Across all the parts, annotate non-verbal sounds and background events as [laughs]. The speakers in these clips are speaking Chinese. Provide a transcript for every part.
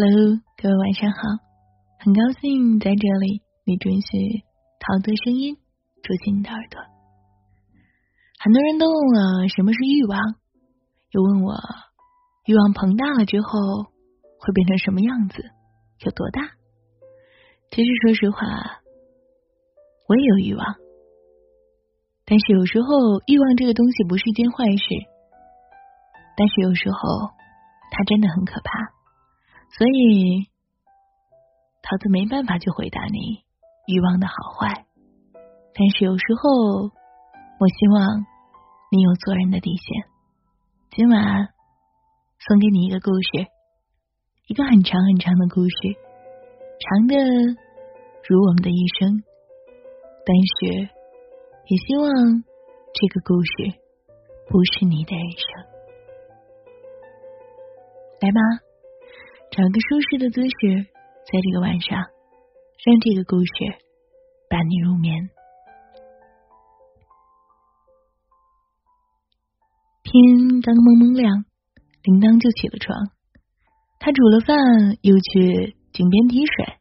Hello，各位晚上好，很高兴在这里你准许陶的声音住进你的耳朵。很多人都问我什么是欲望，又问我欲望膨大了之后会变成什么样子，有多大？其实说实话，我也有欲望，但是有时候欲望这个东西不是一件坏事，但是有时候它真的很可怕。所以，桃子没办法去回答你欲望的好坏，但是有时候，我希望你有做人的底线。今晚送给你一个故事，一个很长很长的故事，长的如我们的一生，但是也希望这个故事不是你的人生。来吧。找个舒适的姿势，在这个晚上，让这个故事伴你入眠。天刚蒙蒙亮，铃铛就起了床。他煮了饭，又去井边提水，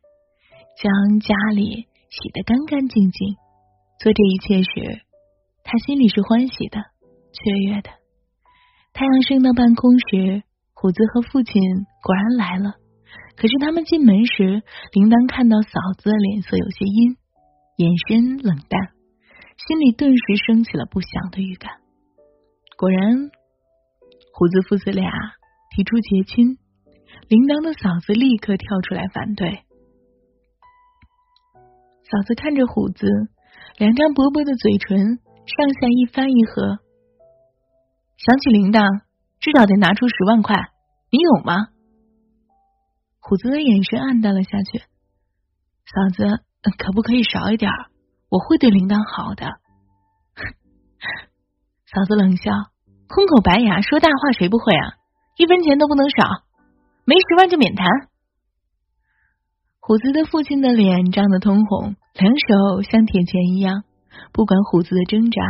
将家里洗得干干净净。做这一切时，他心里是欢喜的、雀跃的。太阳升到半空时。虎子和父亲果然来了，可是他们进门时，铃铛看到嫂子的脸色有些阴，眼神冷淡，心里顿时升起了不祥的预感。果然，虎子父子俩提出结亲，铃铛的嫂子立刻跳出来反对。嫂子看着虎子，两张薄薄的嘴唇上下一翻一合，想起铃铛。至少得拿出十万块，你有吗？虎子的眼神暗淡了下去。嫂子，可不可以少一点？我会对铃铛好的。[laughs] 嫂子冷笑，空口白牙，说大话谁不会啊？一分钱都不能少，没十万就免谈。虎子的父亲的脸涨得通红，两手像铁钳一样，不管虎子的挣扎，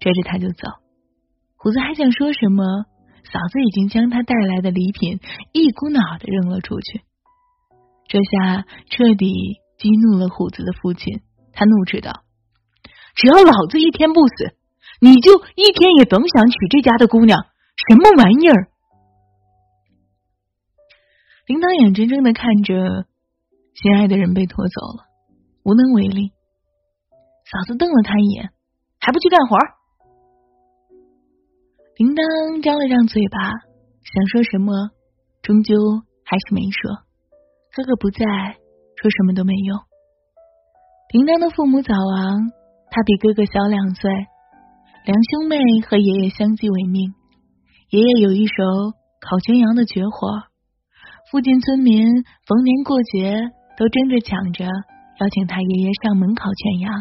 拽着他就走。虎子还想说什么？嫂子已经将他带来的礼品一股脑的扔了出去，这下彻底激怒了虎子的父亲。他怒斥道：“只要老子一天不死，你就一天也甭想娶这家的姑娘！什么玩意儿！”铃铛眼睁睁的看着心爱的人被拖走了，无能为力。嫂子瞪了他一眼，还不去干活儿？铃铛张了张嘴巴，想说什么，终究还是没说。哥哥不在，说什么都没用。铃铛的父母早亡，他比哥哥小两岁，两兄妹和爷爷相继为命。爷爷有一手烤全羊的绝活，附近村民逢年过节都争着抢着邀请他爷爷上门烤全羊。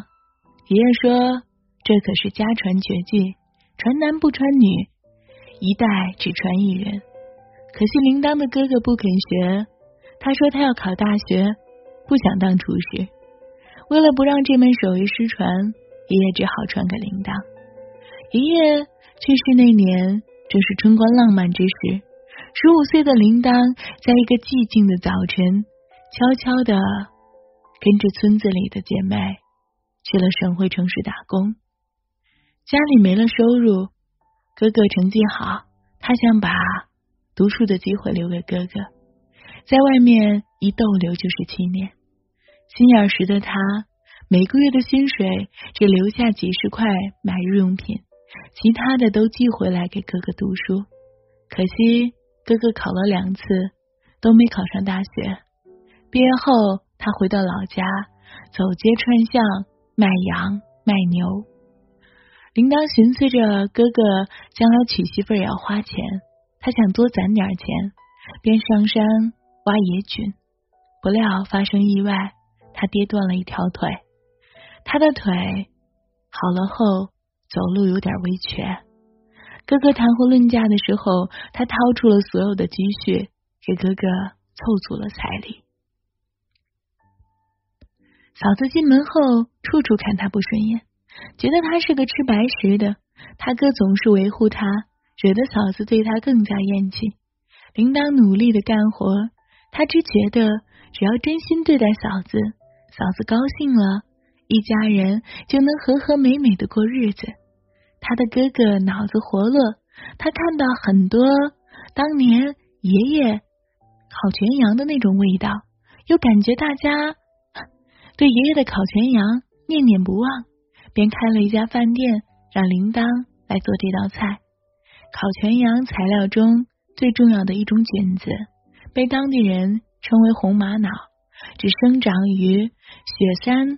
爷爷说，这可是家传绝技。传男不传女，一代只传一人。可惜铃铛的哥哥不肯学，他说他要考大学，不想当厨师。为了不让这门手艺失传，爷爷只好传给铃铛。爷爷去世那年正是春光浪漫之时，十五岁的铃铛在一个寂静的早晨，悄悄的跟着村子里的姐妹去了省会城市打工。家里没了收入，哥哥成绩好，他想把读书的机会留给哥哥。在外面一逗留就是七年，心眼实的他，每个月的薪水只留下几十块买日用品，其他的都寄回来给哥哥读书。可惜哥哥考了两次都没考上大学，毕业后他回到老家，走街串巷卖羊卖牛。铃铛寻思着哥哥将来娶媳妇也要花钱，他想多攒点钱，便上山挖野菌。不料发生意外，他跌断了一条腿。他的腿好了后，走路有点微瘸。哥哥谈婚论嫁的时候，他掏出了所有的积蓄，给哥哥凑足了彩礼。嫂子进门后，处处看他不顺眼。觉得他是个吃白食的，他哥总是维护他，惹得嫂子对他更加厌弃。铃铛努力的干活，他只觉得只要真心对待嫂子，嫂子高兴了，一家人就能和和美美的过日子。他的哥哥脑子活络，他看到很多当年爷爷烤全羊的那种味道，又感觉大家对爷爷的烤全羊念念不忘，便开了一家饭店，让铃铛来做这道菜。烤全羊材料中最重要的一种菌子，被当地人称为红玛瑙，只生长于雪山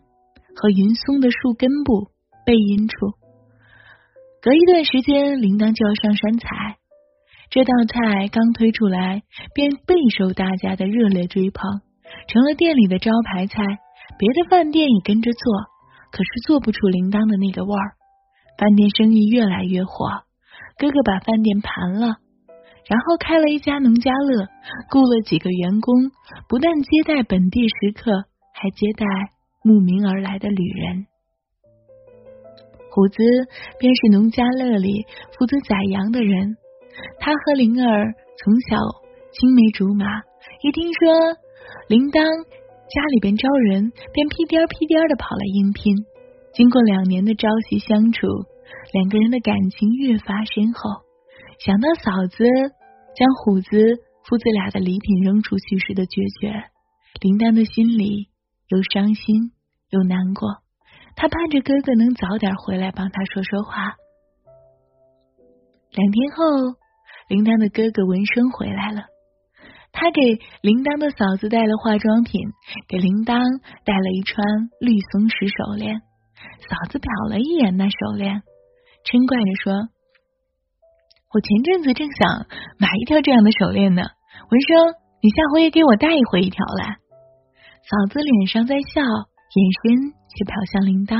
和云松的树根部背阴处。隔一段时间，铃铛就要上山采。这道菜刚推出来，便备受大家的热烈追捧，成了店里的招牌菜。别的饭店也跟着做，可是做不出铃铛的那个味儿。饭店生意越来越火。哥哥把饭店盘了，然后开了一家农家乐，雇了几个员工，不但接待本地食客，还接待慕名而来的旅人。虎子便是农家乐里负责宰羊的人，他和灵儿从小青梅竹马，一听说铃铛家里边招人，便屁颠儿屁颠儿的跑来应聘。经过两年的朝夕相处。两个人的感情越发深厚。想到嫂子将虎子父子俩的礼品扔出去时的决绝，林丹的心里又伤心又难过。他盼着哥哥能早点回来帮他说说话。两天后，铃丹的哥哥闻声回来了，他给铃铛的嫂子带了化妆品，给铃铛带了一串绿松石手链。嫂子瞟了一眼那手链。嗔怪着说：“我前阵子正想买一条这样的手链呢，文生，你下回也给我带一回一条来。”嫂子脸上在笑，眼神却瞟向铃铛。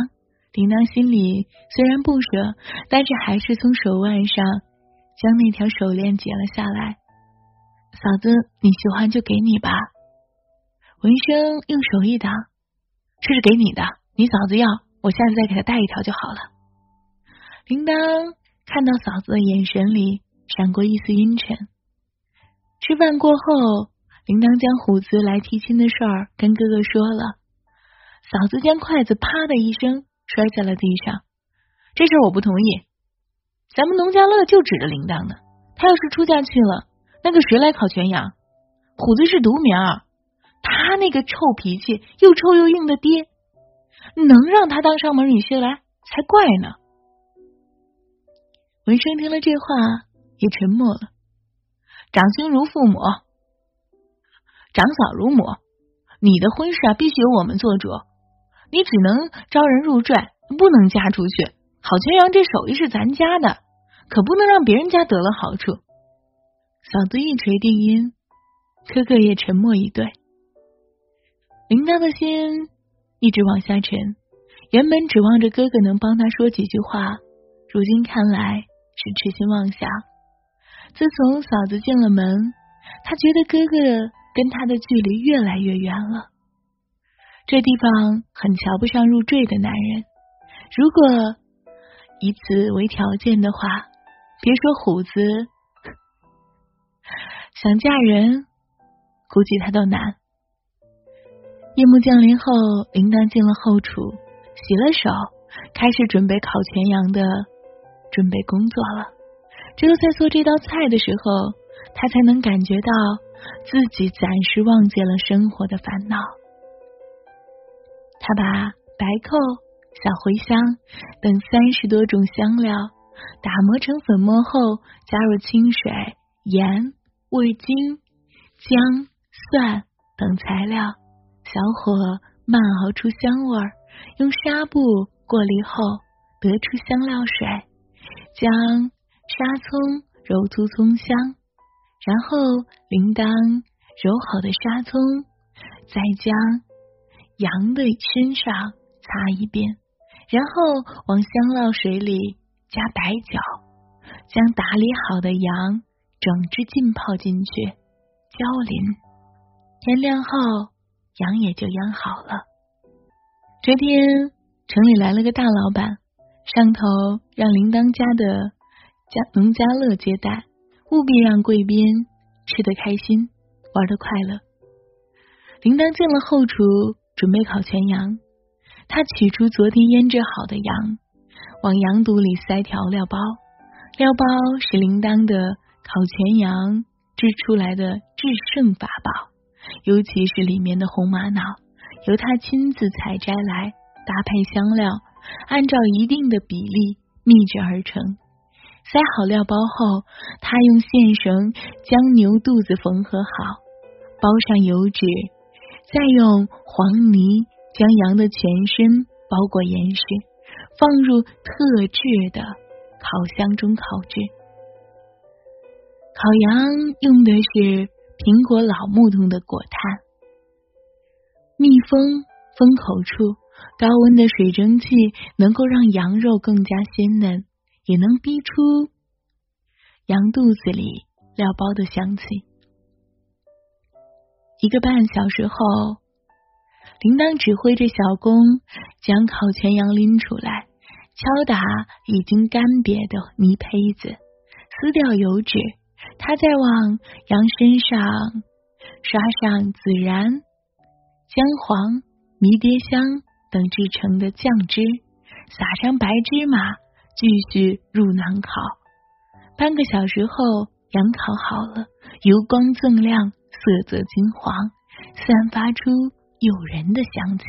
铃铛心里虽然不舍，但是还是从手腕上将那条手链解了下来。嫂子，你喜欢就给你吧。文生用手一挡：“这是给你的，你嫂子要，我下次再给她带一条就好了。”铃铛看到嫂子的眼神里闪过一丝阴沉。吃饭过后，铃铛将虎子来提亲的事儿跟哥哥说了。嫂子将筷子啪的一声摔在了地上。这事我不同意。咱们农家乐就指着铃铛呢。他要是出嫁去了，那个谁来烤全羊？虎子是独苗，他那个臭脾气又臭又硬的爹，能让他当上门女婿来才怪呢。文生听了这话，也沉默了。长兄如父母，长嫂如母。你的婚事啊，必须由我们做主。你只能招人入赘，不能嫁出去。郝全阳这手艺是咱家的，可不能让别人家得了好处。嫂子一锤定音，哥哥也沉默以对。铃铛的心一直往下沉，原本指望着哥哥能帮他说几句话，如今看来。是痴心妄想。自从嫂子进了门，他觉得哥哥跟他的距离越来越远了。这地方很瞧不上入赘的男人。如果以此为条件的话，别说虎子想嫁人，估计他都难。夜幕降临后，铃铛进了后厨，洗了手，开始准备烤全羊的。准备工作了，只有在做这道菜的时候，他才能感觉到自己暂时忘记了生活的烦恼。他把白蔻、小茴香等三十多种香料打磨成粉末后，加入清水、盐、味精、姜、蒜等材料，小火慢熬出香味儿，用纱布过滤后得出香料水。将沙葱揉出葱香，然后铃铛揉好的沙葱，再将羊的身上擦一遍，然后往香料水里加白酒，将打理好的羊整只浸泡进去，浇淋。天亮后，羊也就养好了。这天，城里来了个大老板。上头让铃铛家的家农家乐接待，务必让贵宾吃得开心，玩得快乐。铃铛进了后厨，准备烤全羊。他取出昨天腌制好的羊，往羊肚里塞调料包。料包是铃铛的烤全羊制出来的制胜法宝，尤其是里面的红玛瑙，由他亲自采摘来，搭配香料，按照一定的比例秘制而成。塞好料包后，他用线绳将牛肚子缝合好，包上油纸，再用黄泥将羊的全身包裹严实，放入特制的烤箱中烤制。烤羊用的是苹果老木头的果炭，密封封口处高温的水蒸气能够让羊肉更加鲜嫩。也能逼出羊肚子里料包的香气。一个半小时后，铃铛指挥着小工将烤全羊拎出来，敲打已经干瘪的泥胚子，撕掉油脂。他再往羊身上刷上孜然、姜黄、迷迭香等制成的酱汁，撒上白芝麻。继续入囊烤，半个小时后，羊烤好了，油光锃亮，色泽金黄，散发出诱人的香气。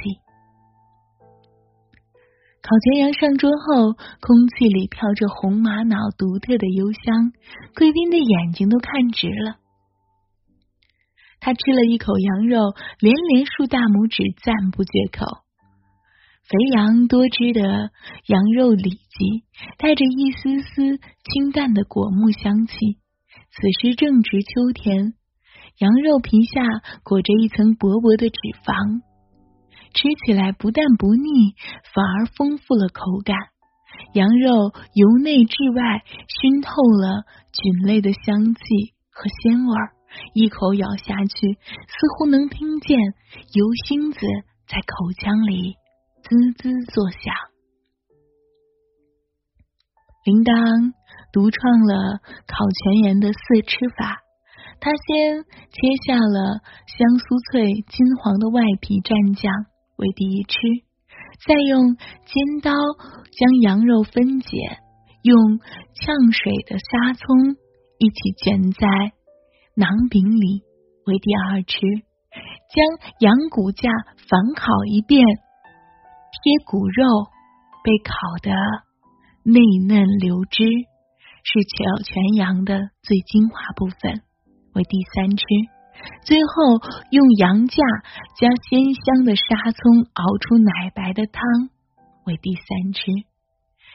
烤全羊上桌后，空气里飘着红玛瑙独特的幽香，贵宾的眼睛都看直了。他吃了一口羊肉，连连竖大拇指，赞不绝口。肥羊多汁的羊肉里脊，带着一丝丝清淡的果木香气。此时正值秋天，羊肉皮下裹着一层薄薄的脂肪，吃起来不但不腻，反而丰富了口感。羊肉由内至外熏透了菌类的香气和鲜味儿，一口咬下去，似乎能听见油星子在口腔里。滋滋作响。铃铛独创了烤全羊的四吃法。他先切下了香酥脆、金黄的外皮蘸酱为第一吃，再用尖刀将羊肉分解，用呛水的沙葱一起卷在馕饼里为第二吃，将羊骨架反烤一遍。贴骨肉被烤得内嫩流汁，是烤全羊的最精华部分，为第三吃。最后用羊架加鲜香的沙葱熬出奶白的汤，为第三吃。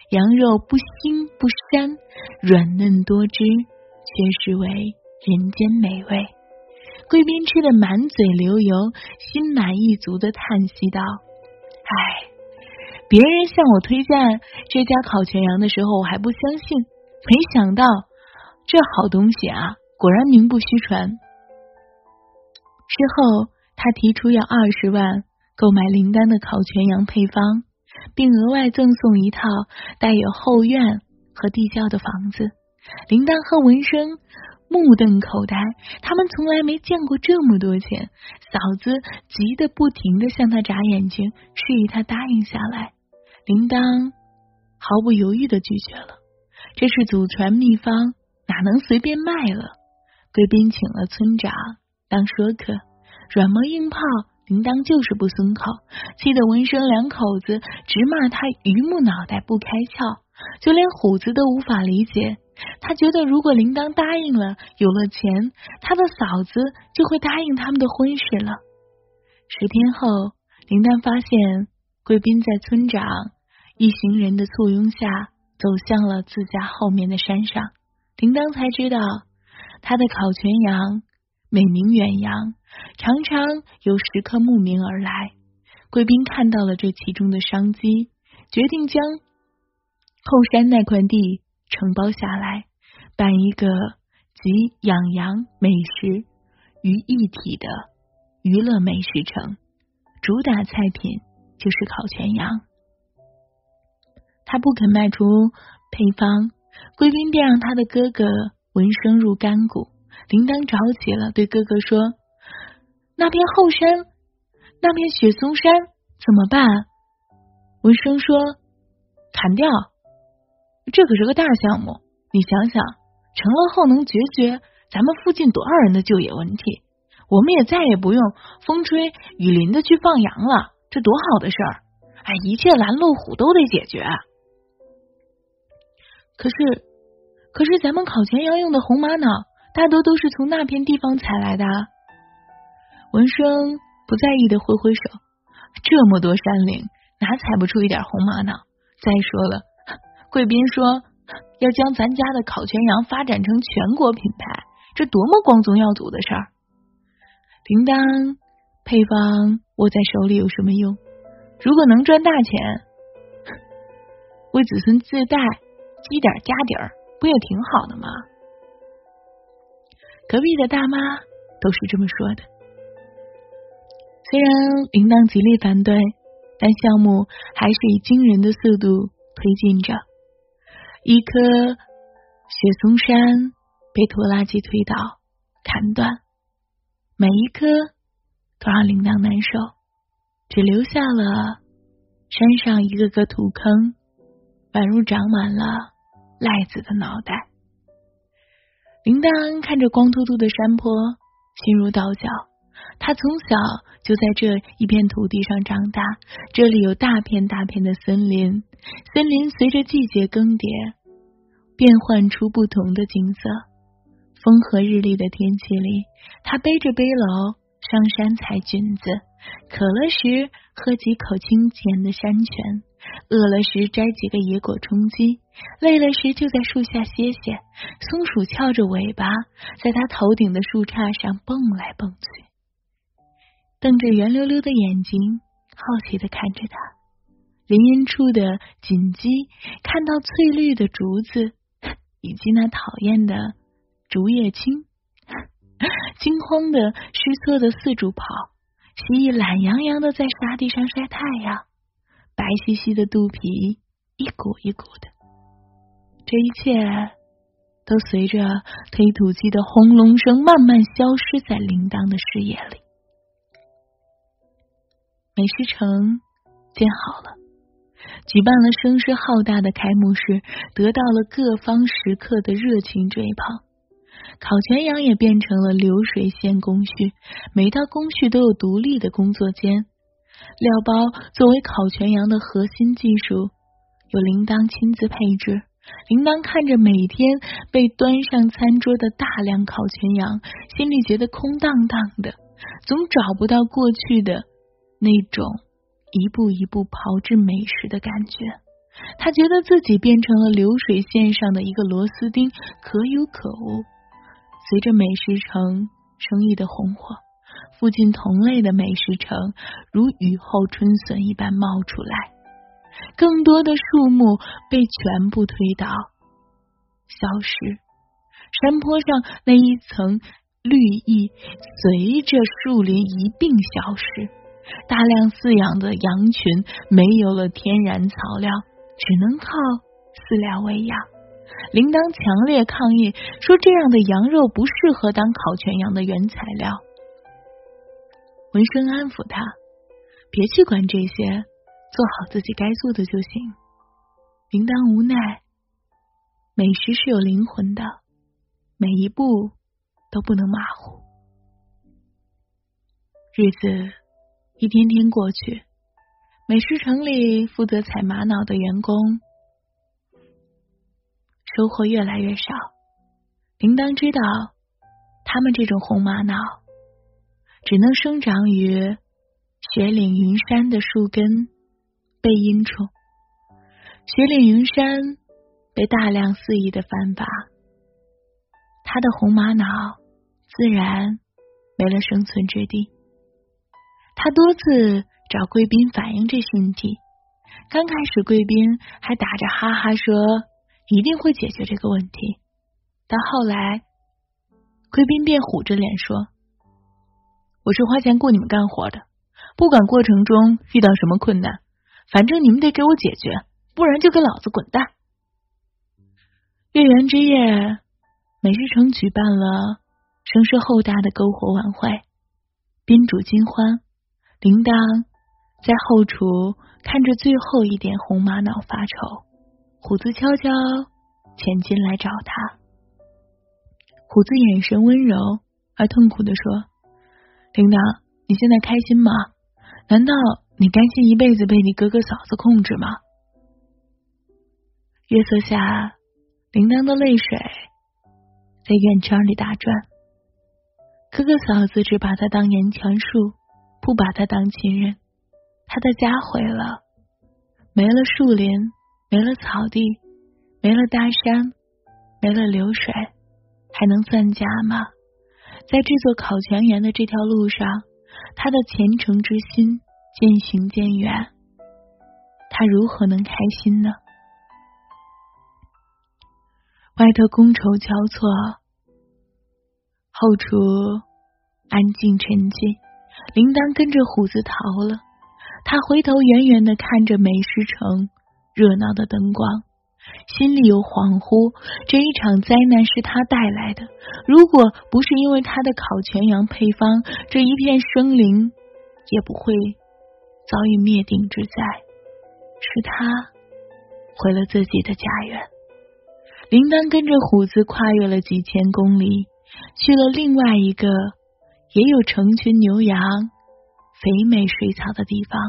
羊肉不腥不膻，软嫩多汁，却是为人间美味。贵宾吃的满嘴流油，心满意足的叹息道：“唉。”别人向我推荐这家烤全羊的时候，我还不相信。没想到这好东西啊，果然名不虚传。之后，他提出要二十万购买林丹的烤全羊配方，并额外赠送一套带有后院和地窖的房子。林丹和文生目瞪口呆，他们从来没见过这么多钱。嫂子急得不停的向他眨眼睛，示意他答应下来。铃铛毫不犹豫的拒绝了，这是祖传秘方，哪能随便卖了？贵宾请了村长当说客，软磨硬泡，铃铛就是不松口，气得文生两口子直骂他榆木脑袋不开窍，就连虎子都无法理解。他觉得如果铃铛答应了，有了钱，他的嫂子就会答应他们的婚事了。十天后，铃铛发现。贵宾在村长一行人的簇拥下走向了自家后面的山上，铃铛才知道他的烤全羊美名远扬，常常有食客慕名而来。贵宾看到了这其中的商机，决定将后山那块地承包下来，办一个集养羊美食于一体的娱乐美食城，主打菜品。就是烤全羊，他不肯卖出配方，贵宾便让他的哥哥闻声入干谷。铃铛着急了，对哥哥说：“那片后山，那片雪松山怎么办？文生说：“砍掉，这可是个大项目。你想想，成了后能解决咱们附近多少人的就业问题？我们也再也不用风吹雨淋的去放羊了，这多好的事儿！哎，一切拦路虎都得解决。可是，可是咱们烤全羊用的红玛瑙，大多都是从那片地方采来的。”文生不在意的挥挥手，这么多山岭，哪采不出一点红玛瑙？再说了，贵宾说要将咱家的烤全羊发展成全国品牌，这多么光宗耀祖的事儿！铃铛配方握在手里有什么用？如果能赚大钱，为子孙自带积点家底儿，不也挺好的吗？隔壁的大妈都是这么说的。虽然铃铛极力反对，但项目还是以惊人的速度推进着。一棵雪松山被拖拉机推倒、砍断，每一棵都让铃铛难受，只留下了山上一个个土坑，宛如长满了赖子的脑袋。铃铛看着光秃秃的山坡，心如刀绞。他从小就在这一片土地上长大，这里有大片大片的森林，森林随着季节更迭，变换出不同的景色。风和日丽的天气里，他背着背篓上山采菌子，渴了时喝几口清甜的山泉，饿了时摘几个野果充饥，累了时就在树下歇歇。松鼠翘着尾巴，在它头顶的树杈上蹦来蹦去。瞪着圆溜溜的眼睛，好奇的看着他。林荫处的锦鸡看到翠绿的竹子 [laughs] 以及那讨厌的竹叶青，[laughs] 惊慌的失措的四处跑。蜥蜴懒洋洋的在沙地上晒太阳，白兮兮的肚皮一鼓一鼓的。这一切都随着推土机的轰隆声慢慢消失在铃铛的视野里。美食城建好了，举办了声势浩大的开幕式，得到了各方食客的热情追捧。烤全羊也变成了流水线工序，每道工序都有独立的工作间。料包作为烤全羊的核心技术，由铃铛亲自配置。铃铛看着每天被端上餐桌的大量烤全羊，心里觉得空荡荡的，总找不到过去的。那种一步一步炮制美食的感觉，他觉得自己变成了流水线上的一个螺丝钉，可有可无。随着美食城生意的红火，附近同类的美食城如雨后春笋一般冒出来，更多的树木被全部推倒、消失，山坡上那一层绿意随着树林一并消失。大量饲养的羊群没有了天然草料，只能靠饲料喂养。铃铛强烈抗议说：“这样的羊肉不适合当烤全羊的原材料。”文生安抚他：“别去管这些，做好自己该做的就行。”铃铛无奈：“美食是有灵魂的，每一步都不能马虎。”日子。一天天过去，美食城里负责采玛瑙的员工收获越来越少。铃铛知道，他们这种红玛瑙只能生长于雪岭云山的树根背阴处。雪岭云山被大量肆意的翻伐，它的红玛瑙自然没了生存之地。他多次找贵宾反映这些问题，刚开始贵宾还打着哈哈说一定会解决这个问题，但后来贵宾便虎着脸说：“我是花钱雇你们干活的，不管过程中遇到什么困难，反正你们得给我解决，不然就给老子滚蛋。”月圆之夜，美食城举办了声势浩大的篝火晚会。宾主尽欢，铃铛在后厨看着最后一点红玛瑙发愁。虎子悄悄潜进来找他，虎子眼神温柔而痛苦的说：“铃铛，你现在开心吗？难道你甘心一辈子被你哥哥嫂子控制吗？”月色下，铃铛的泪水在院圈里打转。哥哥嫂子只把他当言墙树，不把他当亲人。他的家毁了，没了树林，没了草地，没了大山，没了流水，还能算家吗？在这座烤全园的这条路上，他的虔诚之心渐行渐远，他如何能开心呢？外头觥筹交错，后厨安静沉寂。铃铛跟着虎子逃了。他回头远远的看着美食城热闹的灯光，心里有恍惚。这一场灾难是他带来的。如果不是因为他的烤全羊配方，这一片生灵也不会遭遇灭顶之灾。是他毁了自己的家园。林丹跟着虎子跨越了几千公里，去了另外一个也有成群牛羊、肥美水草的地方。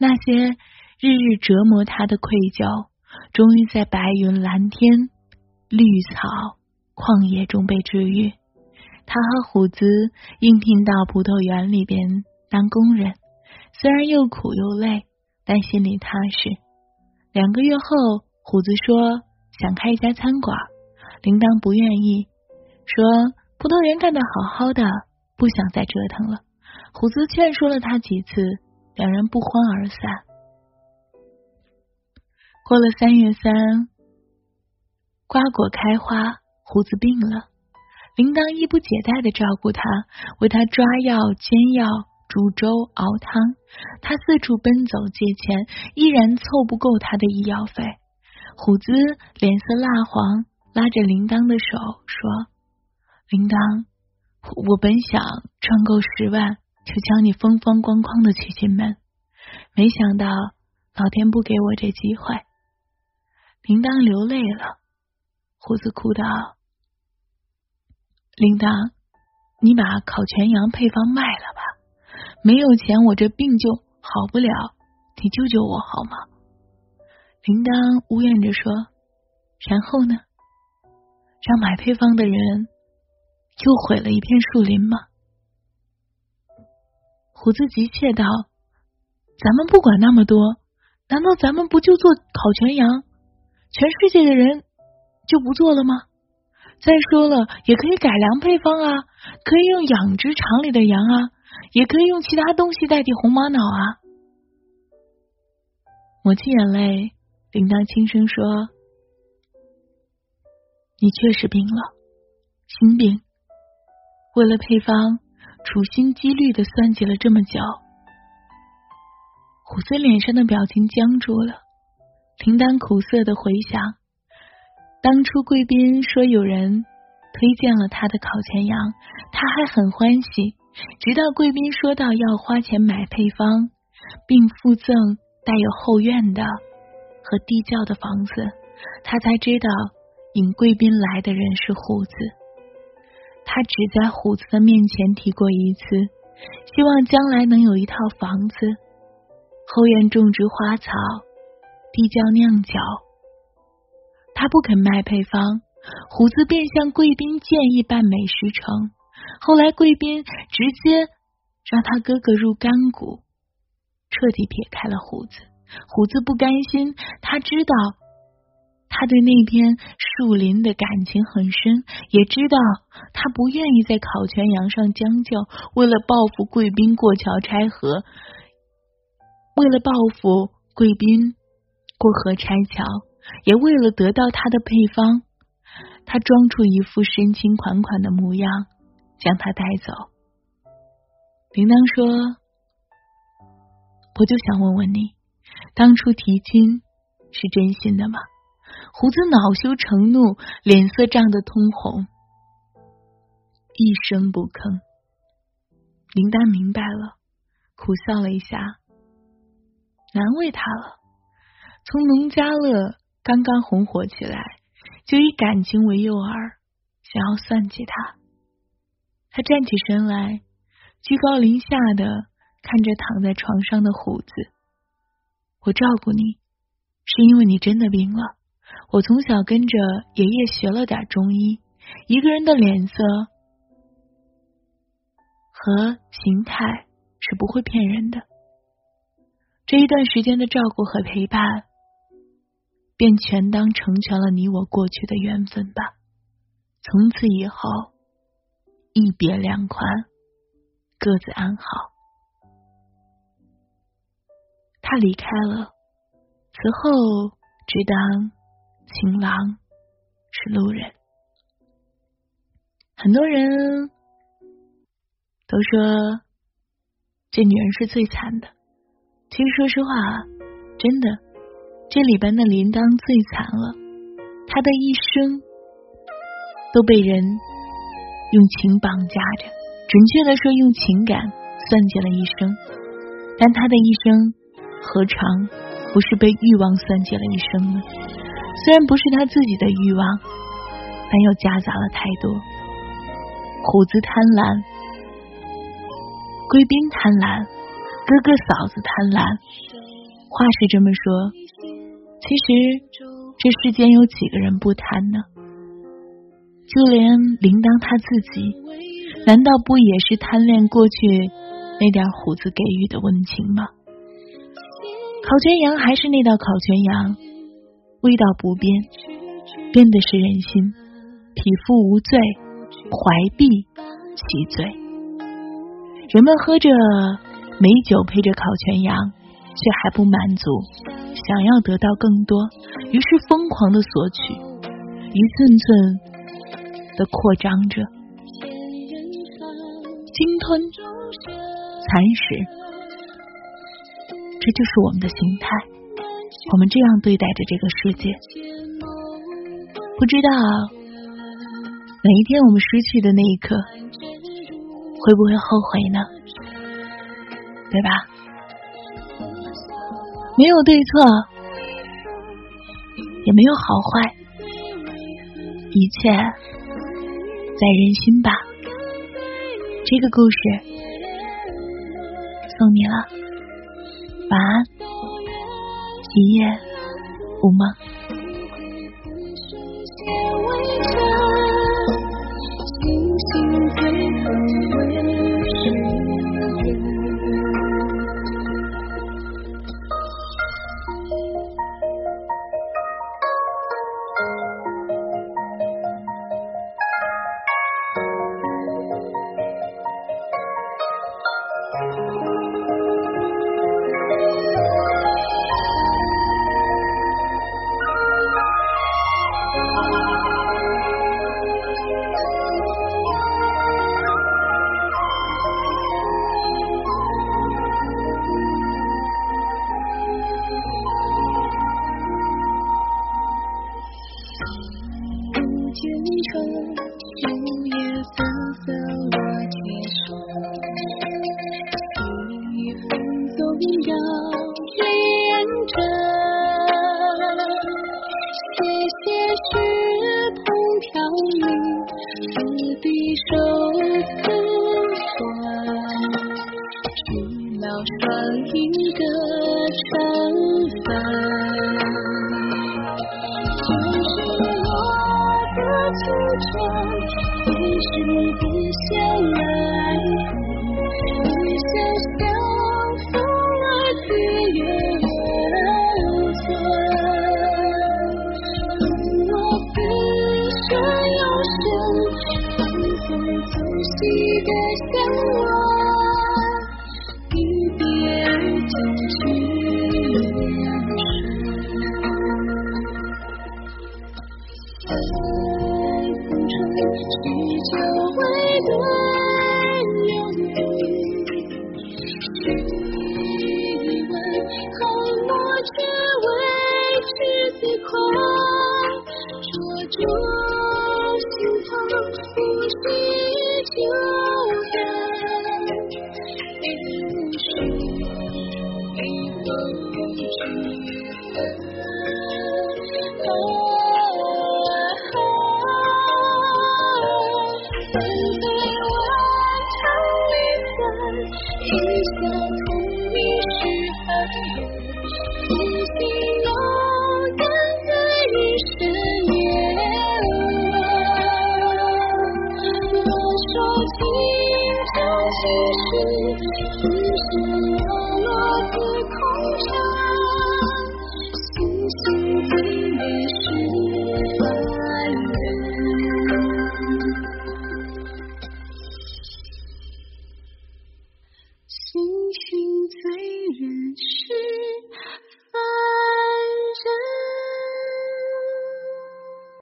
那些日日折磨他的愧疚，终于在白云、蓝天、绿草、旷野中被治愈。他和虎子应聘到葡萄园里边当工人，虽然又苦又累，但心里踏实。两个月后，虎子说。想开一家餐馆，铃铛不愿意，说葡萄园干得好好的，不想再折腾了。虎子劝说了他几次，两人不欢而散。过了三月三，瓜果开花，虎子病了，铃铛衣不解带的照顾他，为他抓药、煎药、煮粥、熬汤。他四处奔走借钱，依然凑不够他的医药费。虎子脸色蜡黄，拉着铃铛的手说：“铃铛，我本想赚够十万，就将你风风光光的娶进门，没想到老天不给我这机会。”铃铛流泪了，虎子哭道：“铃铛，你把烤全羊配方卖了吧，没有钱我这病就好不了，你救救我好吗？”铃铛呜咽着说：“然后呢？让买配方的人又毁了一片树林吗？”虎子急切道：“咱们不管那么多，难道咱们不就做烤全羊？全世界的人就不做了吗？再说了，也可以改良配方啊，可以用养殖场里的羊啊，也可以用其他东西代替红玛瑙啊。”抹去眼泪。铃铛轻声说：“你确实病了，心病。为了配方，处心积虑的算计了这么久。”虎子脸上的表情僵住了。铃铛苦涩的回想，当初贵宾说有人推荐了他的烤全羊，他还很欢喜。直到贵宾说到要花钱买配方，并附赠带有后院的。和地窖的房子，他才知道引贵宾来的人是虎子。他只在虎子的面前提过一次，希望将来能有一套房子，后院种植花草，地窖酿酒。他不肯卖配方，虎子便向贵宾建议办美食城。后来贵宾直接让他哥哥入干股，彻底撇开了虎子。虎子不甘心，他知道他对那片树林的感情很深，也知道他不愿意在烤全羊上将就。为了报复贵宾过桥拆河，为了报复贵宾过河拆桥，也为了得到他的配方，他装出一副深情款款的模样，将他带走。铃铛说：“我就想问问你。”当初提亲是真心的吗？胡子恼羞成怒，脸色涨得通红，一声不吭。林丹明白了，苦笑了一下，难为他了。从农家乐刚刚红火起来，就以感情为诱饵，想要算计他。他站起身来，居高临下的看着躺在床上的虎子。我照顾你，是因为你真的病了。我从小跟着爷爷学了点中医，一个人的脸色和形态是不会骗人的。这一段时间的照顾和陪伴，便全当成全了你我过去的缘分吧。从此以后，一别两宽，各自安好。他离开了，此后只当。情郎是路人，很多人都说这女人是最惨的。其实说实话，真的，这里边的铃铛最惨了。她的一生都被人用情绑架着，准确的说，用情感算计了一生。但他的一生何尝不是被欲望算计了一生呢？虽然不是他自己的欲望，但又夹杂了太多。虎子贪婪，贵宾贪婪，哥哥嫂子贪婪。话是这么说，其实这世间有几个人不贪呢？就连铃铛他自己，难道不也是贪恋过去那点虎子给予的温情吗？烤全羊还是那道烤全羊。味道不变，变的是人心。匹夫无罪，怀璧其罪。人们喝着美酒，配着烤全羊，却还不满足，想要得到更多，于是疯狂的索取，一寸寸的扩张着，鲸吞蚕食，这就是我们的心态。我们这样对待着这个世界，不知道哪一天我们失去的那一刻，会不会后悔呢？对吧？没有对错，也没有好坏，一切在人心吧。这个故事送你了，晚安。一夜无梦。